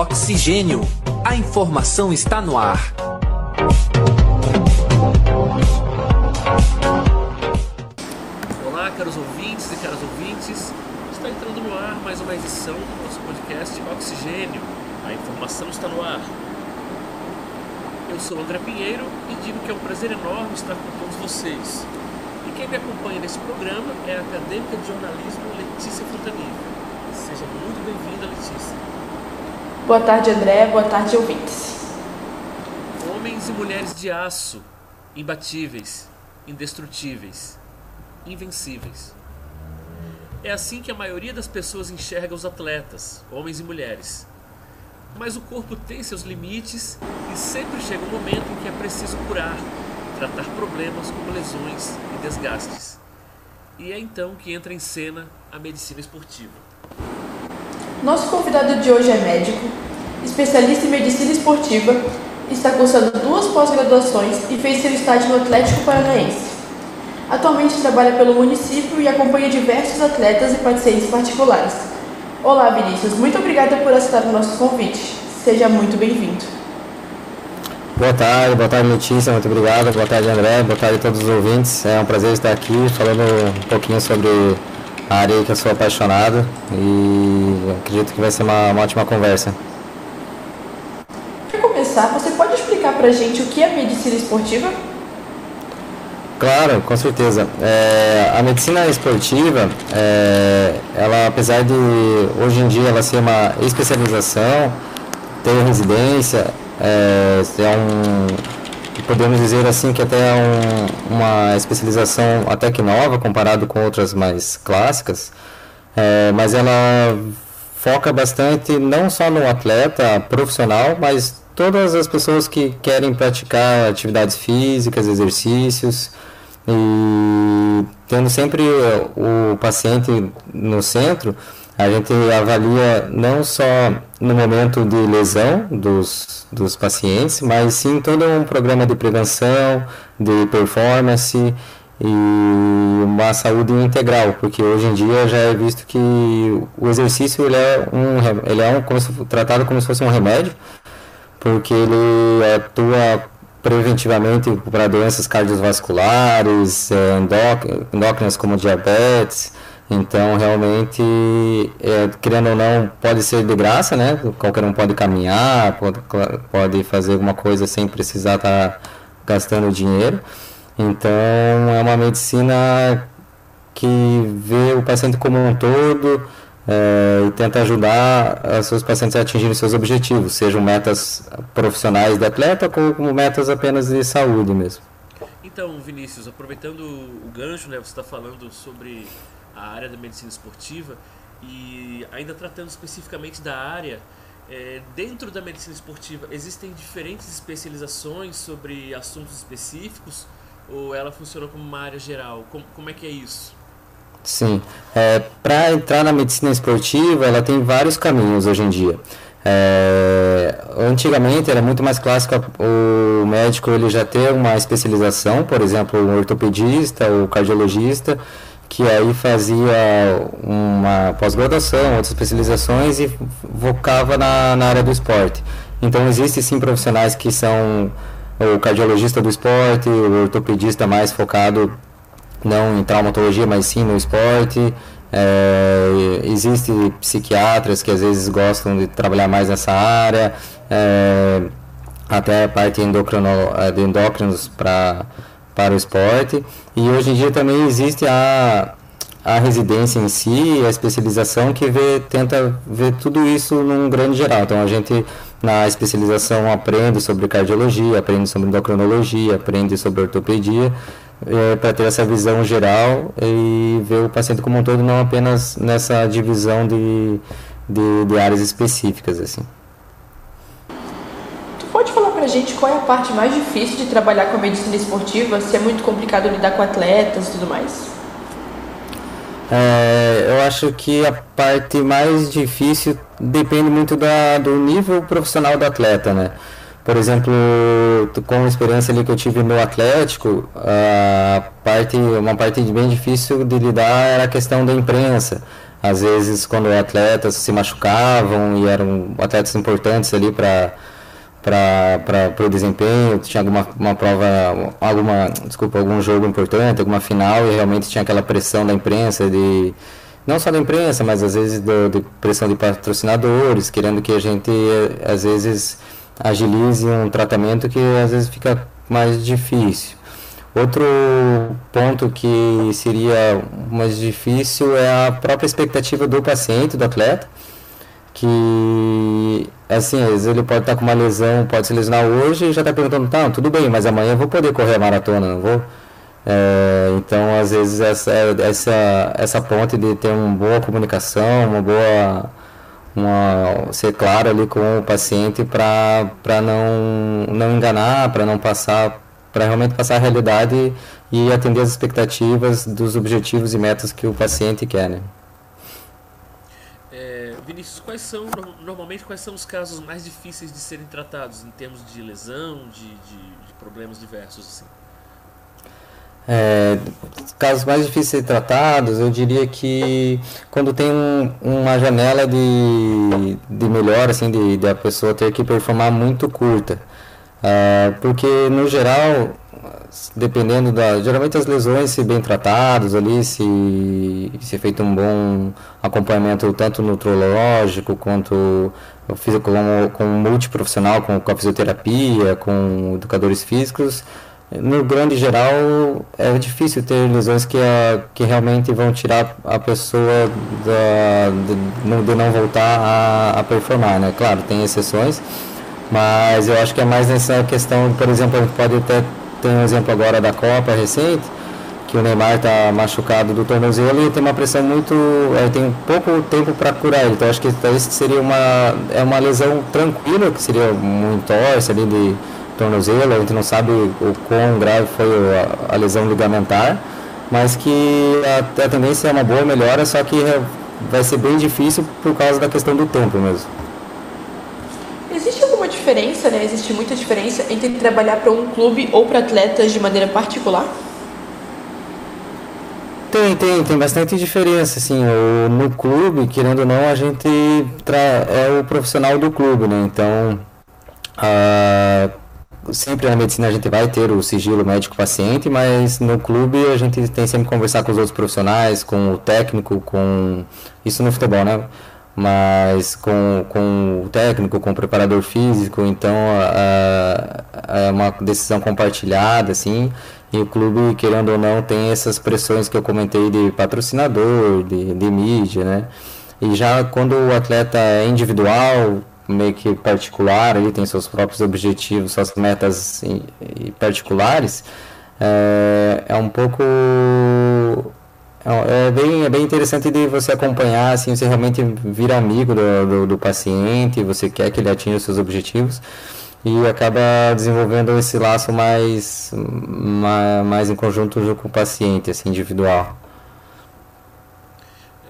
Oxigênio. A informação está no ar. Olá, caros ouvintes e caras ouvintes. Está entrando no ar mais uma edição do nosso podcast Oxigênio. A informação está no ar. Eu sou André Pinheiro e digo que é um prazer enorme estar com todos vocês. E quem me acompanha nesse programa é a acadêmica de jornalismo Letícia Fontanive. Seja muito bem-vinda, Letícia. Boa tarde, André. Boa tarde, ouvintes. Homens e mulheres de aço, imbatíveis, indestrutíveis, invencíveis. É assim que a maioria das pessoas enxerga os atletas, homens e mulheres. Mas o corpo tem seus limites e sempre chega um momento em que é preciso curar, tratar problemas como lesões e desgastes. E é então que entra em cena a medicina esportiva. Nosso convidado de hoje é médico, especialista em medicina esportiva, está cursando duas pós-graduações e fez seu estágio no Atlético Paranaense. Atualmente trabalha pelo município e acompanha diversos atletas e pacientes particulares. Olá, Vinícius. Muito obrigada por aceitar o nosso convite. Seja muito bem-vindo. Boa tarde, boa tarde Letícia, muito obrigado. Boa tarde André, boa tarde a todos os ouvintes. É um prazer estar aqui falando um pouquinho sobre a área que eu sou apaixonado e acredito que vai ser uma, uma ótima conversa. Para começar, você pode explicar para a gente o que é medicina esportiva? Claro, com certeza. É, a medicina esportiva, é, ela apesar de hoje em dia ela ser uma especialização, ter residência, é, é um, podemos dizer assim que até é um, uma especialização até que nova comparado com outras mais clássicas, é, mas ela foca bastante não só no atleta profissional, mas todas as pessoas que querem praticar atividades físicas, exercícios, e tendo sempre o paciente no centro, a gente avalia não só no momento de lesão dos, dos pacientes, mas sim todo um programa de prevenção, de performance e uma saúde integral, porque hoje em dia já é visto que o exercício ele é um ele é um, como se, tratado como se fosse um remédio, porque ele atua preventivamente para doenças cardiovasculares, é, endócrinas como diabetes. Então, realmente, é, querendo ou não, pode ser de graça, né? Qualquer um pode caminhar, pode, pode fazer alguma coisa sem precisar estar tá gastando dinheiro. Então, é uma medicina que vê o paciente como um todo, é, e tenta ajudar os seus pacientes a atingirem seus objetivos, sejam metas profissionais de atleta como metas apenas de saúde mesmo. Então, Vinícius, aproveitando o gancho, né, você está falando sobre a área da medicina esportiva e ainda tratando especificamente da área, é, dentro da medicina esportiva existem diferentes especializações sobre assuntos específicos ou ela funciona como uma área geral? Como, como é que é isso? Sim. É, Para entrar na medicina esportiva, ela tem vários caminhos hoje em dia. É, antigamente era muito mais clássico o médico ele já ter uma especialização, por exemplo, o ortopedista, o cardiologista, que aí fazia uma pós-graduação, outras especializações e focava na, na área do esporte. Então existem sim profissionais que são o cardiologista do esporte, o ortopedista mais focado não em traumatologia, mas sim no esporte. É, existe psiquiatras que às vezes gostam de trabalhar mais nessa área, é, até a parte endocrino, é, de endócrinos pra, para o esporte. E hoje em dia também existe a, a residência em si, a especialização que vê, tenta ver tudo isso num grande geral. Então a gente na especialização aprende sobre cardiologia, aprende sobre endocrinologia, aprende sobre ortopedia é, para ter essa visão geral e ver o paciente como um todo, não apenas nessa divisão de, de, de áreas específicas. assim. Tu pode falar para a gente qual é a parte mais difícil de trabalhar com a medicina esportiva? Se é muito complicado lidar com atletas e tudo mais? É, eu acho que a parte mais difícil depende muito da, do nível profissional do atleta, né? Por exemplo, com a experiência ali que eu tive no Atlético, a parte, uma parte bem difícil de lidar era a questão da imprensa. às vezes quando atletas se machucavam e eram atletas importantes ali para para o desempenho, tinha alguma uma prova, alguma, desculpa, algum jogo importante, alguma final e realmente tinha aquela pressão da imprensa de não só da imprensa, mas às vezes do, de pressão de patrocinadores, querendo que a gente às vezes agilize um tratamento que às vezes fica mais difícil. Outro ponto que seria mais difícil é a própria expectativa do paciente, do atleta, que assim, às vezes ele pode estar com uma lesão, pode se lesionar hoje e já está perguntando, tá, tudo bem, mas amanhã eu vou poder correr a maratona, não vou? É, então, às vezes, essa, essa, essa ponte de ter uma boa comunicação, uma boa. Uma, ser claro ali com o paciente para não, não enganar, para não passar para realmente passar a realidade e atender as expectativas dos objetivos e metas que o paciente quer, né? É, Vinícius, quais são normalmente quais são os casos mais difíceis de serem tratados em termos de lesão, de, de, de problemas diversos assim? É, casos mais difíceis de tratados, eu diria que quando tem um, uma janela de, de melhor, assim, de, de a pessoa ter que performar muito curta. Uh, porque no geral, dependendo da. Geralmente as lesões, se bem tratadas ali, se, se feito um bom acompanhamento tanto nutrológico quanto físico, com, com multiprofissional, com, com a fisioterapia, com educadores físicos, no grande geral é difícil ter lesões que, que realmente vão tirar a pessoa da, de, de não voltar a, a performar, né? Claro, tem exceções mas eu acho que é mais nessa questão, por exemplo, a gente pode até ter um exemplo agora da Copa recente, que o Neymar está machucado do tornozelo e tem uma pressão muito. É, tem pouco tempo para curar ele. Então acho que isso seria uma, é uma lesão tranquila, que seria um entorse ali de tornozelo. A gente não sabe o quão grave foi a, a lesão ligamentar, mas que a, a tendência é uma boa melhora, só que vai ser bem difícil por causa da questão do tempo mesmo. Alguma diferença, né? Existe muita diferença entre trabalhar para um clube ou para atletas de maneira particular? Tem, tem, tem bastante diferença, assim, o, no clube, querendo ou não, a gente é o profissional do clube, né, então, sempre na medicina a gente vai ter o sigilo médico-paciente, mas no clube a gente tem sempre que conversar com os outros profissionais, com o técnico, com, isso no futebol, né, mas com, com o técnico, com o preparador físico, então é uma decisão compartilhada, assim, e o clube, querendo ou não, tem essas pressões que eu comentei de patrocinador, de, de mídia, né? E já quando o atleta é individual, meio que particular, ele tem seus próprios objetivos, suas metas particulares, é, é um pouco é, bem, é bem interessante de você acompanhar, assim, você realmente vira amigo do, do, do paciente, você quer que ele atinja os seus objetivos e acaba desenvolvendo esse laço mais, mais, mais em conjunto com o paciente, assim, individual.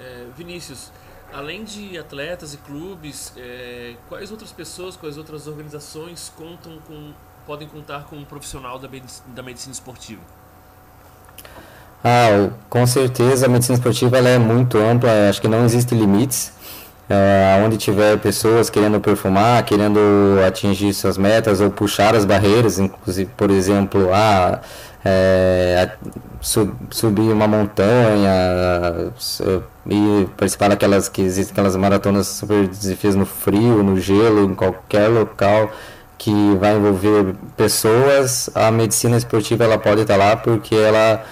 É, Vinícius, além de atletas e clubes, é, quais outras pessoas, quais outras organizações contam com, podem contar com um profissional da, da medicina esportiva? Ah, com certeza a medicina esportiva ela é muito ampla, acho que não existe limites. É, onde tiver pessoas querendo performar, querendo atingir suas metas ou puxar as barreiras, inclusive, por exemplo, ah, é, sub, subir uma montanha e participar daquelas que existem aquelas maratonas super desafios no frio, no gelo, em qualquer local que vai envolver pessoas, a medicina esportiva ela pode estar lá porque ela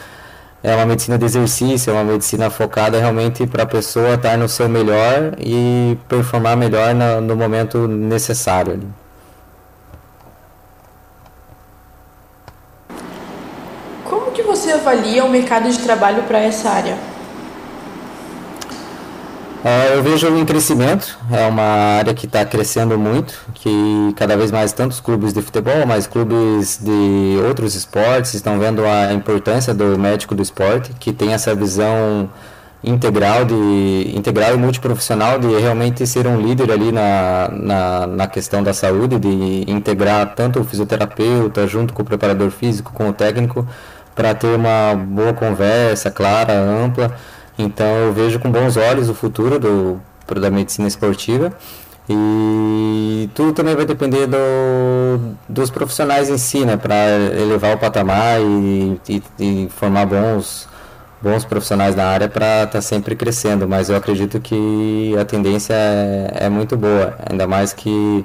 é uma medicina de exercício, é uma medicina focada realmente para a pessoa estar no seu melhor e performar melhor no, no momento necessário. Ali. Como que você avalia o mercado de trabalho para essa área? É, eu vejo em crescimento, é uma área que está crescendo muito, que cada vez mais tantos clubes de futebol, mas clubes de outros esportes estão vendo a importância do médico do esporte, que tem essa visão integral de integral e multiprofissional de realmente ser um líder ali na, na, na questão da saúde, de integrar tanto o fisioterapeuta junto com o preparador físico, com o técnico, para ter uma boa conversa clara, ampla Então eu vejo com bons olhos o futuro do, da medicina esportiva. E tudo também vai depender do, dos profissionais em si, né, para elevar o patamar e, e, e, formar bons, bons profissionais na área para estar tá sempre crescendo. Mas eu acredito que a tendência é, é muito boa, ainda mais que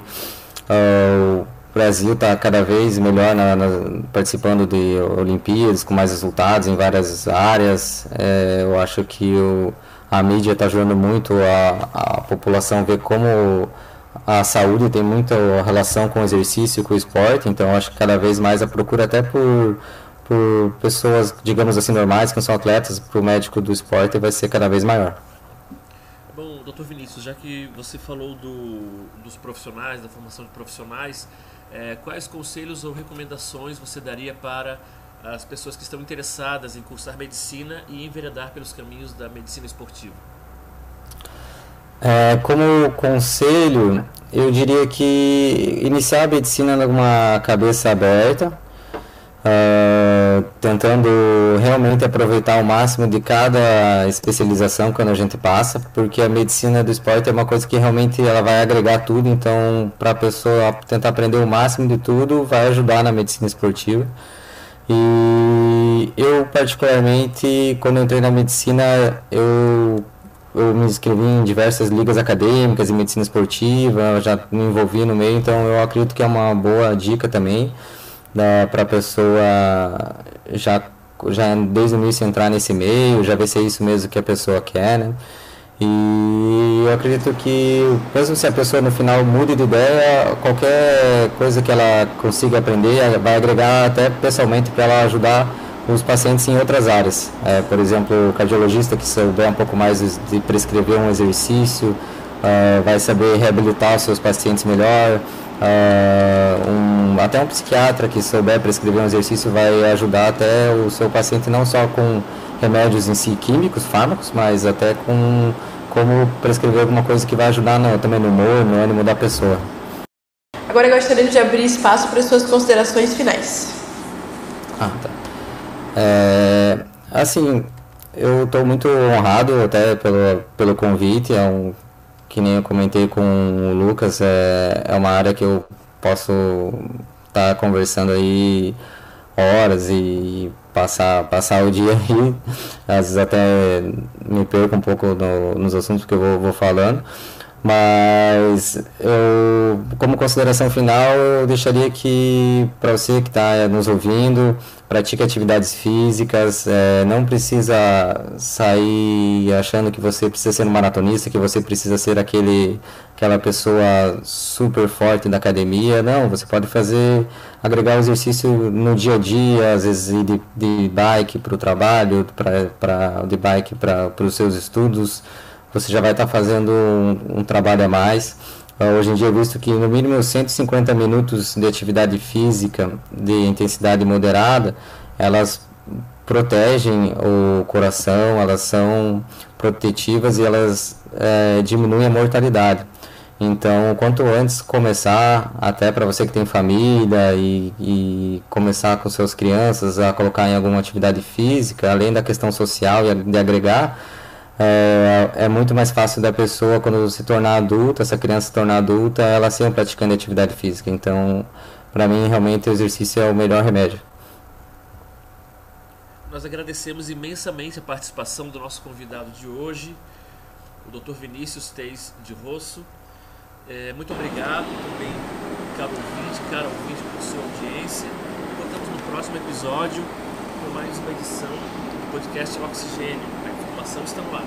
uh, o Brasil está cada vez melhor na, na, participando de Olimpíadas, com mais resultados em várias áreas. É, eu acho que o a mídia está ajudando muito a, a população ver como a saúde tem muita relação com o exercício com o esporte, então acho que cada vez mais a procura até por, por pessoas, digamos assim, normais, que não são atletas, para o médico do esporte vai ser cada vez maior. Bom, doutor Vinícius, já que você falou do, dos profissionais, da formação de profissionais, é, quais conselhos ou recomendações você daria para as pessoas que estão interessadas em cursar medicina e enveredar pelos caminhos da medicina esportiva? É, como conselho, eu diria que iniciar a medicina numa cabeça aberta, uh, tentando realmente aproveitar o máximo de cada especialização quando a gente passa, porque a medicina do esporte é uma coisa que realmente ela vai agregar tudo, então para a pessoa tentar aprender o máximo de tudo vai ajudar na medicina esportiva. E eu, particularmente, quando entrei na medicina, eu, eu me inscrevi em diversas ligas acadêmicas e medicina esportiva, já me envolvi no meio, então eu acredito que é uma boa dica também para a pessoa já, já desde o início entrar nesse meio, já ver se é isso mesmo que a pessoa quer, né? E eu acredito que, mesmo se a pessoa no final mude de ideia, qualquer coisa que ela consiga aprender vai agregar até pessoalmente para ela ajudar os pacientes em outras áreas. É, por exemplo, o cardiologista que souber um pouco mais de prescrever um exercício, uh, vai saber reabilitar os seus pacientes melhor. Uh, um, até um psiquiatra que souber prescrever um exercício vai ajudar até o seu paciente não só com remédios em si químicos, fármacos, mas até com como prescrever alguma coisa que vai ajudar no, também no humor, no ânimo da pessoa. Agora eu gostaria de abrir espaço para as suas considerações finais. Ah, tá. É, assim, eu estou muito honrado até pelo, pelo convite, é um, que nem eu comentei com o Lucas, é, é uma área que eu posso estar tá conversando aí horas e passar, passar o dia aí, às vezes até me perco um pouco no, nos assuntos que eu vou, vou falando, mas eu, como consideração final, eu deixaria que para você que está nos ouvindo, pratique atividades físicas, é, não precisa sair achando que você precisa ser um maratonista, que você precisa ser aquele, aquela pessoa super forte da academia. Não, você pode fazer, agregar o exercício no dia a dia, às vezes ir de, de bike para o trabalho, pra, de bike para os seus estudos você já vai estar tá fazendo um, um, trabalho a mais. Uh, hoje em dia, visto que no mínimo 150 minutos de atividade física de intensidade moderada, elas protegem o coração, elas são protetivas e elas é, diminuem a mortalidade. Então, quanto antes começar, até para você que tem família e, e, começar com suas crianças a colocar em alguma atividade física, além da questão social e de agregar, é, é muito mais fácil da pessoa, quando se tornar adulta, essa criança se tornar adulta, ela ser um atividade física. Então, para mim, realmente o exercício é o melhor remédio. Nós agradecemos imensamente a participação do nosso convidado de hoje, o Dr. Vinícius Teis de Rosso. É, muito obrigado também, caro ouvinte, caro ouvinte, por sua audiência. Voltamos no próximo episódio com mais uma edição do podcast Oxigênio informação está no ar.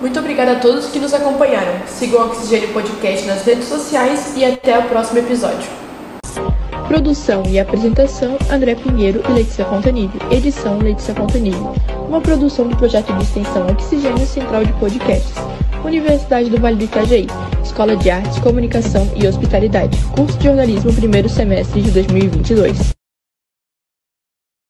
Muito obrigada a todos que nos acompanharam. Sigam o Oxigênio Podcast nas redes sociais e até o próximo episódio. Produção e apresentação: André Pinheiro e Letícia Fontanilli. Edição: Letícia Fontanilli. Uma produção do projeto de extensão Oxigênio Central de Podcasts. Universidade do Vale do Itajaí. Escola de Artes, Comunicação e Hospitalidade. Curso de Jornalismo, primeiro semestre de 2022.